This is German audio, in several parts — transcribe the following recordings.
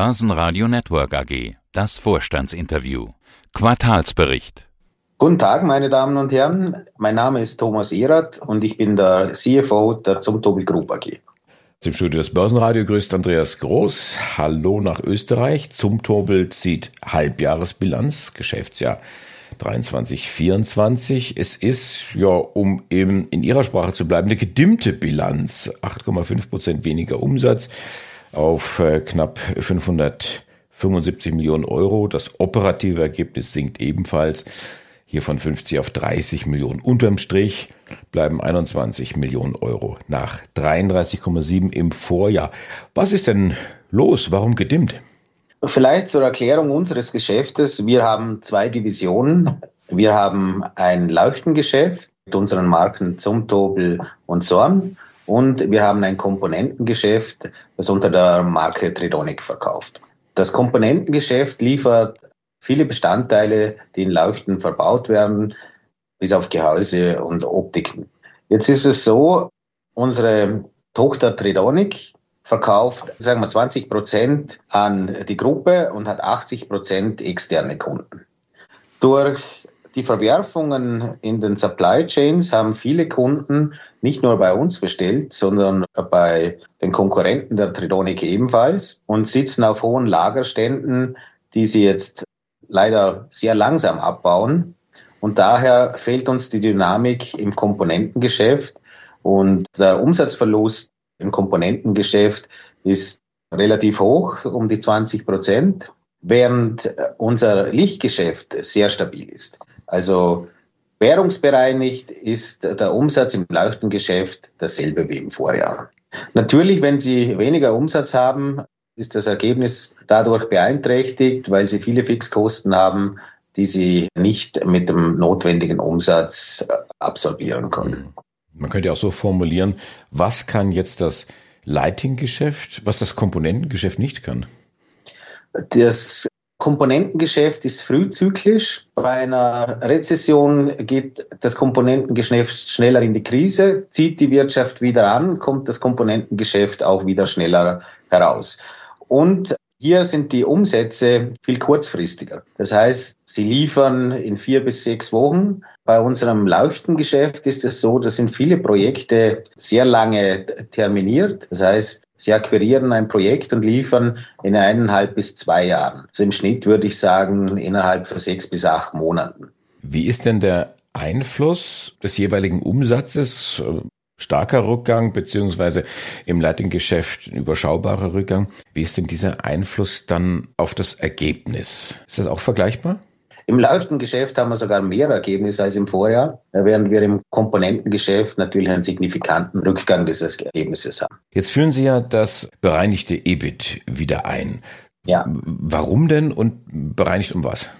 Börsenradio Network AG. Das Vorstandsinterview. Quartalsbericht. Guten Tag, meine Damen und Herren. Mein Name ist Thomas Erath und ich bin der CFO der Zumtobel Group AG. Zum Studio des Börsenradio grüßt Andreas Groß. Hallo nach Österreich. Zumtobel zieht Halbjahresbilanz, Geschäftsjahr 23, 24. Es ist, ja, um eben in Ihrer Sprache zu bleiben, eine gedimmte Bilanz. 8,5 Prozent weniger Umsatz auf äh, knapp 575 Millionen Euro. Das operative Ergebnis sinkt ebenfalls hier von 50 auf 30 Millionen. Unterm Strich bleiben 21 Millionen Euro nach 33,7 im Vorjahr. Was ist denn los? Warum gedimmt? Vielleicht zur Erklärung unseres Geschäftes. Wir haben zwei Divisionen. Wir haben ein Leuchtengeschäft mit unseren Marken Zumtobel und Sorn. Und wir haben ein Komponentengeschäft, das unter der Marke Tridonic verkauft. Das Komponentengeschäft liefert viele Bestandteile, die in Leuchten verbaut werden, bis auf Gehäuse und Optiken. Jetzt ist es so, unsere Tochter Tridonic verkauft, sagen wir 20 Prozent an die Gruppe und hat 80 Prozent externe Kunden. Durch die Verwerfungen in den Supply Chains haben viele Kunden nicht nur bei uns bestellt, sondern bei den Konkurrenten der Tridonic ebenfalls und sitzen auf hohen Lagerständen, die sie jetzt leider sehr langsam abbauen. Und daher fehlt uns die Dynamik im Komponentengeschäft und der Umsatzverlust im Komponentengeschäft ist relativ hoch, um die 20 Prozent, während unser Lichtgeschäft sehr stabil ist. Also währungsbereinigt ist der Umsatz im Leuchtengeschäft dasselbe wie im Vorjahr. Natürlich, wenn Sie weniger Umsatz haben, ist das Ergebnis dadurch beeinträchtigt, weil Sie viele Fixkosten haben, die Sie nicht mit dem notwendigen Umsatz absorbieren können. Man könnte auch so formulieren, was kann jetzt das Lighting-Geschäft, was das Komponentengeschäft nicht kann? Das Komponentengeschäft ist frühzyklisch. Bei einer Rezession geht das Komponentengeschäft schneller in die Krise, zieht die Wirtschaft wieder an, kommt das Komponentengeschäft auch wieder schneller heraus. Und hier sind die Umsätze viel kurzfristiger. Das heißt, sie liefern in vier bis sechs Wochen. Bei unserem Leuchtengeschäft ist es so, da sind viele Projekte sehr lange terminiert. Das heißt, sie akquirieren ein Projekt und liefern in eineinhalb bis zwei Jahren. Also im Schnitt würde ich sagen, innerhalb von sechs bis acht Monaten. Wie ist denn der Einfluss des jeweiligen Umsatzes starker Rückgang, beziehungsweise im Lighting-Geschäft ein überschaubarer Rückgang. Wie ist denn dieser Einfluss dann auf das Ergebnis? Ist das auch vergleichbar? Im Leuchtengeschäft haben wir sogar mehr Ergebnis als im Vorjahr, während wir im Komponentengeschäft natürlich einen signifikanten Rückgang dieses Ergebnisses haben. Jetzt führen Sie ja das bereinigte EBIT wieder ein. Ja. Warum denn und bereinigt um was?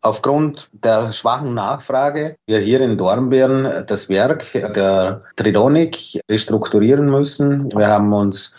Aufgrund der schwachen Nachfrage wir hier in Dornbirn das Werk der Tridonic restrukturieren müssen. Wir haben uns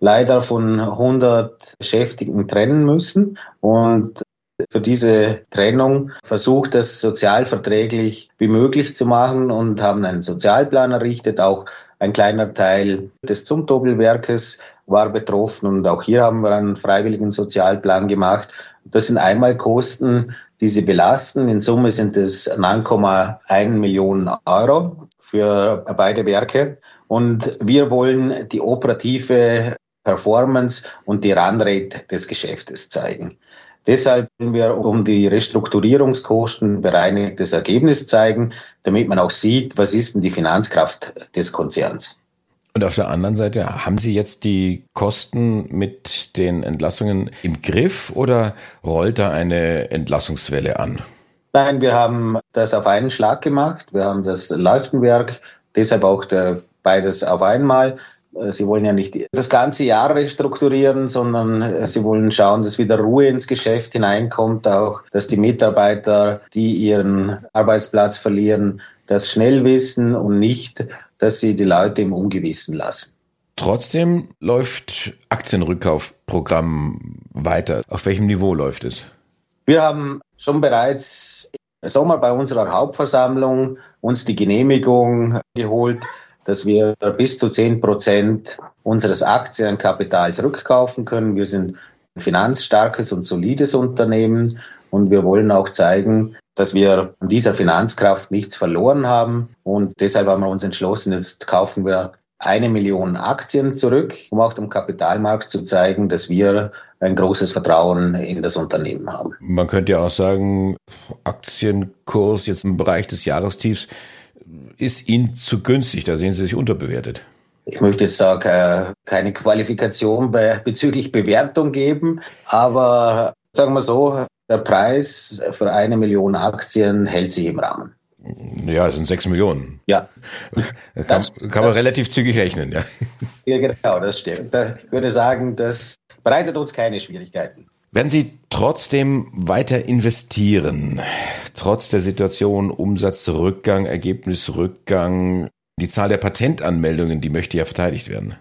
leider von 100 Beschäftigten trennen müssen und für diese Trennung versucht, es sozialverträglich wie möglich zu machen und haben einen Sozialplan errichtet. Auch ein kleiner Teil des Zumtobelwerkes war betroffen und auch hier haben wir einen freiwilligen Sozialplan gemacht. Das sind einmal Kosten, die sie belasten. In Summe sind es 9,1 Millionen Euro für beide Werke. Und wir wollen die operative Performance und die Runrate des Geschäftes zeigen. Deshalb wollen wir um die Restrukturierungskosten bereinigtes Ergebnis zeigen, damit man auch sieht, was ist denn die Finanzkraft des Konzerns. Und auf der anderen Seite, haben Sie jetzt die Kosten mit den Entlassungen im Griff oder rollt da eine Entlassungswelle an? Nein, wir haben das auf einen Schlag gemacht. Wir haben das Leuchtenwerk, deshalb auch der, beides auf einmal. Sie wollen ja nicht das ganze Jahr restrukturieren, sondern Sie wollen schauen, dass wieder Ruhe ins Geschäft hineinkommt, auch dass die Mitarbeiter, die ihren Arbeitsplatz verlieren, das schnell wissen und nicht, dass sie die Leute im Ungewissen lassen. Trotzdem läuft Aktienrückkaufprogramm weiter. Auf welchem Niveau läuft es? Wir haben schon bereits im Sommer bei unserer Hauptversammlung uns die Genehmigung geholt, dass wir bis zu 10 Prozent unseres Aktienkapitals rückkaufen können. Wir sind ein finanzstarkes und solides Unternehmen und wir wollen auch zeigen, dass wir an dieser Finanzkraft nichts verloren haben. Und deshalb haben wir uns entschlossen, jetzt kaufen wir eine Million Aktien zurück, um auch dem Kapitalmarkt zu zeigen, dass wir ein großes Vertrauen in das Unternehmen haben. Man könnte ja auch sagen, Aktienkurs jetzt im Bereich des Jahrestiefs ist Ihnen zu günstig, da sehen Sie sich unterbewertet. Ich möchte jetzt da keine Qualifikation bei, bezüglich Bewertung geben, aber sagen wir so, der Preis für eine Million Aktien hält sich im Rahmen. Ja, es sind sechs Millionen. Ja. Kann, das, kann man das, relativ zügig rechnen, ja. Ja, genau, das stimmt. Ich würde sagen, das bereitet uns keine Schwierigkeiten. Werden Sie trotzdem weiter investieren, trotz der Situation Umsatzrückgang, Ergebnisrückgang, die Zahl der Patentanmeldungen, die möchte ja verteidigt werden?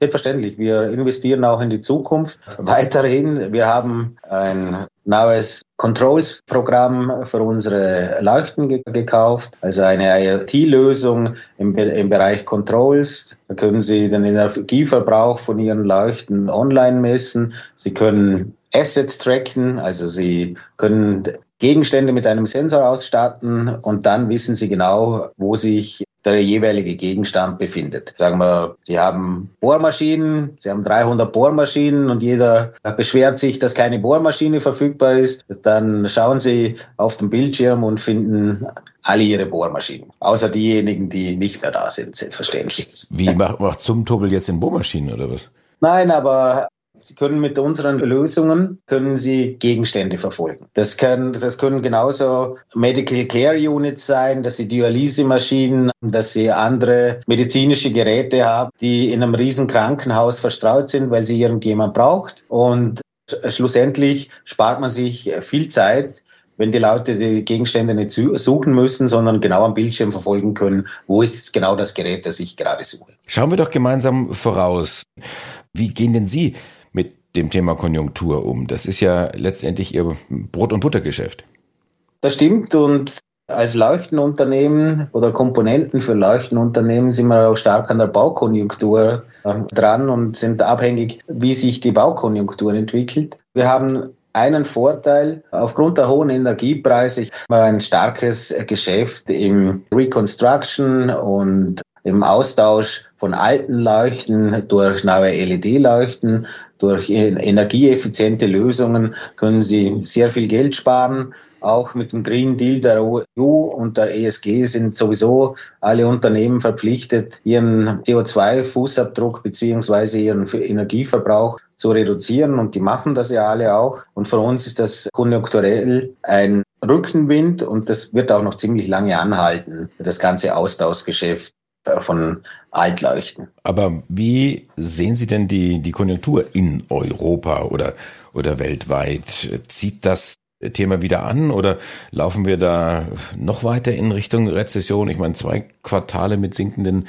Selbstverständlich. Wir investieren auch in die Zukunft weiterhin. Wir haben ein neues Controls-Programm für unsere Leuchten ge gekauft, also eine IoT-Lösung im, im Bereich Controls. Da können Sie den Energieverbrauch von Ihren Leuchten online messen. Sie können Assets tracken, also Sie können Gegenstände mit einem Sensor ausstatten und dann wissen Sie genau, wo sich der jeweilige Gegenstand befindet. Sagen wir, Sie haben Bohrmaschinen, Sie haben 300 Bohrmaschinen und jeder beschwert sich, dass keine Bohrmaschine verfügbar ist. Dann schauen Sie auf den Bildschirm und finden alle Ihre Bohrmaschinen. Außer diejenigen, die nicht mehr da sind, selbstverständlich. Wie macht, macht Zumtobel jetzt in Bohrmaschinen oder was? Nein, aber Sie können mit unseren Lösungen können Sie Gegenstände verfolgen. Das können, das können genauso Medical Care Units sein, dass Sie Dialysemaschinen, dass Sie andere medizinische Geräte haben, die in einem riesen Krankenhaus verstreut sind, weil sie irgendjemand braucht. Und schlussendlich spart man sich viel Zeit, wenn die Leute die Gegenstände nicht suchen müssen, sondern genau am Bildschirm verfolgen können, wo ist jetzt genau das Gerät, das ich gerade suche. Schauen wir doch gemeinsam voraus. Wie gehen denn Sie dem Thema Konjunktur um? Das ist ja letztendlich Ihr Brot- und Buttergeschäft. Das stimmt und als Leuchtenunternehmen oder Komponenten für Leuchtenunternehmen sind wir auch stark an der Baukonjunktur ähm, dran und sind abhängig, wie sich die Baukonjunktur entwickelt. Wir haben einen Vorteil. Aufgrund der hohen Energiepreise haben wir ein starkes Geschäft im Reconstruction und im Austausch von alten Leuchten durch neue LED-Leuchten, durch energieeffiziente Lösungen können Sie sehr viel Geld sparen. Auch mit dem Green Deal der EU und der ESG sind sowieso alle Unternehmen verpflichtet, ihren CO2-Fußabdruck beziehungsweise ihren Energieverbrauch zu reduzieren. Und die machen das ja alle auch. Und für uns ist das konjunkturell ein Rückenwind und das wird auch noch ziemlich lange anhalten, das ganze Austauschgeschäft von Altleuchten. Aber wie sehen Sie denn die, die Konjunktur in Europa oder, oder weltweit? Zieht das Thema wieder an oder laufen wir da noch weiter in Richtung Rezession? Ich meine, zwei Quartale mit sinkenden,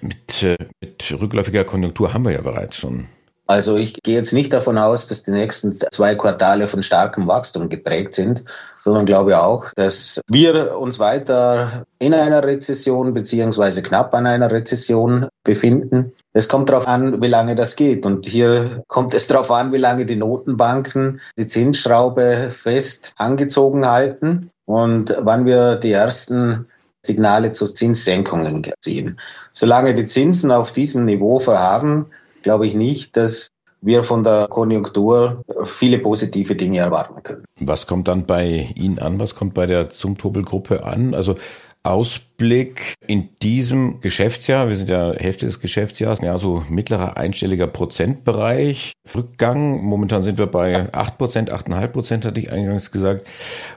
mit, mit rückläufiger Konjunktur haben wir ja bereits schon. Also ich gehe jetzt nicht davon aus, dass die nächsten zwei Quartale von starkem Wachstum geprägt sind, sondern glaube auch, dass wir uns weiter in einer Rezession beziehungsweise knapp an einer Rezession befinden. Es kommt darauf an, wie lange das geht. Und hier kommt es darauf an, wie lange die Notenbanken die Zinsschraube fest angezogen halten und wann wir die ersten Signale zu Zinssenkungen sehen. Solange die Zinsen auf diesem Niveau verharren, glaube ich nicht, dass wir von der Konjunktur viele positive Dinge erwarten können. Was kommt dann bei Ihnen an? Was kommt bei der Zumtobel-Gruppe an? Also Ausblick in diesem Geschäftsjahr, wir sind ja Hälfte des Geschäftsjahres, ja, so mittlerer einstelliger Prozentbereich. Rückgang, momentan sind wir bei acht Prozent, achteinhalb Prozent hatte ich eingangs gesagt.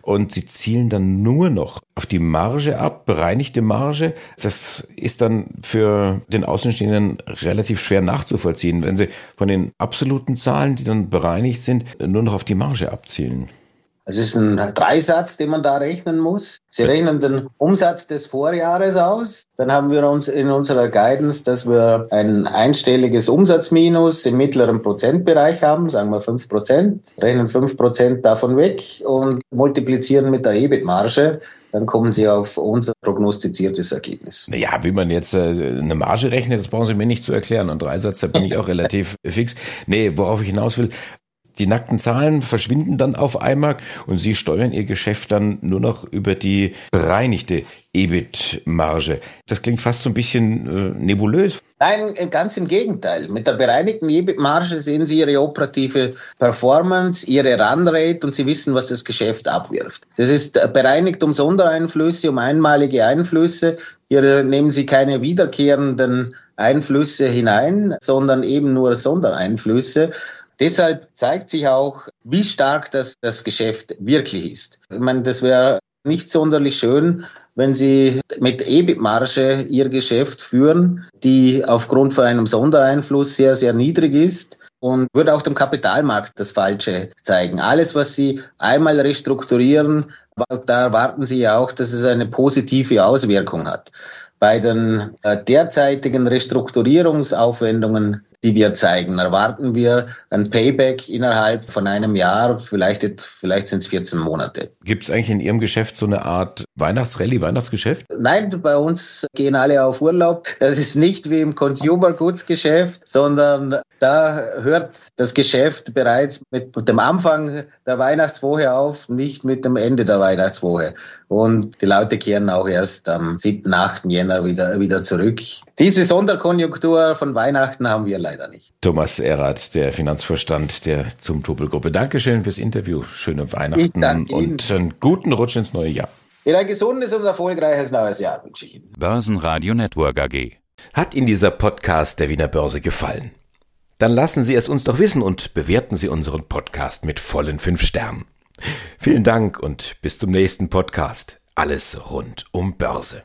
Und sie zielen dann nur noch auf die Marge ab, bereinigte Marge. Das ist dann für den Außenstehenden relativ schwer nachzuvollziehen, wenn sie von den absoluten Zahlen, die dann bereinigt sind, nur noch auf die Marge abzielen. Es ist ein Dreisatz, den man da rechnen muss. Sie rechnen den Umsatz des Vorjahres aus. Dann haben wir uns in unserer Guidance, dass wir ein einstelliges Umsatzminus im mittleren Prozentbereich haben, sagen wir fünf Prozent, rechnen fünf Prozent davon weg und multiplizieren mit der EBIT-Marge dann kommen Sie auf unser prognostiziertes Ergebnis. Ja, wie man jetzt äh, eine Marge rechnet, das brauchen Sie mir nicht zu erklären. Und Dreisatz, da bin ich auch relativ fix. Nee, worauf ich hinaus will, Die nackten Zahlen verschwinden dann auf einmal und Sie steuern Ihr Geschäft dann nur noch über die bereinigte EBIT-Marge. Das klingt fast so ein bisschen äh, nebulös. Nein, ganz im Gegenteil. Mit der bereinigten EBIT-Marge sehen Sie Ihre operative Performance, Ihre Runrate und Sie wissen, was das Geschäft abwirft. Das ist bereinigt um Sondereinflüsse, um einmalige Einflüsse. Hier nehmen Sie keine wiederkehrenden Einflüsse hinein, sondern eben nur Sondereinflüsse. Deshalb zeigt sich auch, wie stark das, das Geschäft wirklich ist. Ich meine, das wäre nicht sonderlich schön, wenn Sie mit EBIT-Marge Ihr Geschäft führen, die aufgrund von einem Sondereinfluss sehr, sehr niedrig ist und würde auch dem Kapitalmarkt das Falsche zeigen. Alles, was Sie einmal restrukturieren, da erwarten Sie ja auch, dass es eine positive Auswirkung hat. Bei den äh, derzeitigen Restrukturierungsaufwendungen die wir zeigen. Erwarten wir ein Payback innerhalb von einem Jahr, vielleicht, vielleicht sind es 14 Monate. Gibt es eigentlich in Ihrem Geschäft so eine Art Weihnachtsrallye, Weihnachtsgeschäft? Nein, bei uns gehen alle auf Urlaub. Das ist nicht wie im Consumer Goods Geschäft, sondern da hört das Geschäft bereits mit dem Anfang der Weihnachtswoche auf, nicht mit dem Ende der Weihnachtswoche. Und die Leute kehren auch erst am 7., 8. Jänner wieder, wieder zurück. Diese Sonderkonjunktur von Weihnachten haben wir leider nicht. Thomas Erath, der Finanzvorstand der zum Tubelgruppe. Dankeschön fürs Interview. Schöne Weihnachten und einen guten Rutsch ins neue Jahr. ein gesundes und erfolgreiches neues Jahr wünsche ich Ihnen. Börsenradio Network AG. Hat Ihnen dieser Podcast der Wiener Börse gefallen? Dann lassen Sie es uns doch wissen und bewerten Sie unseren Podcast mit vollen fünf Sternen. Vielen Dank und bis zum nächsten Podcast. Alles rund um Börse.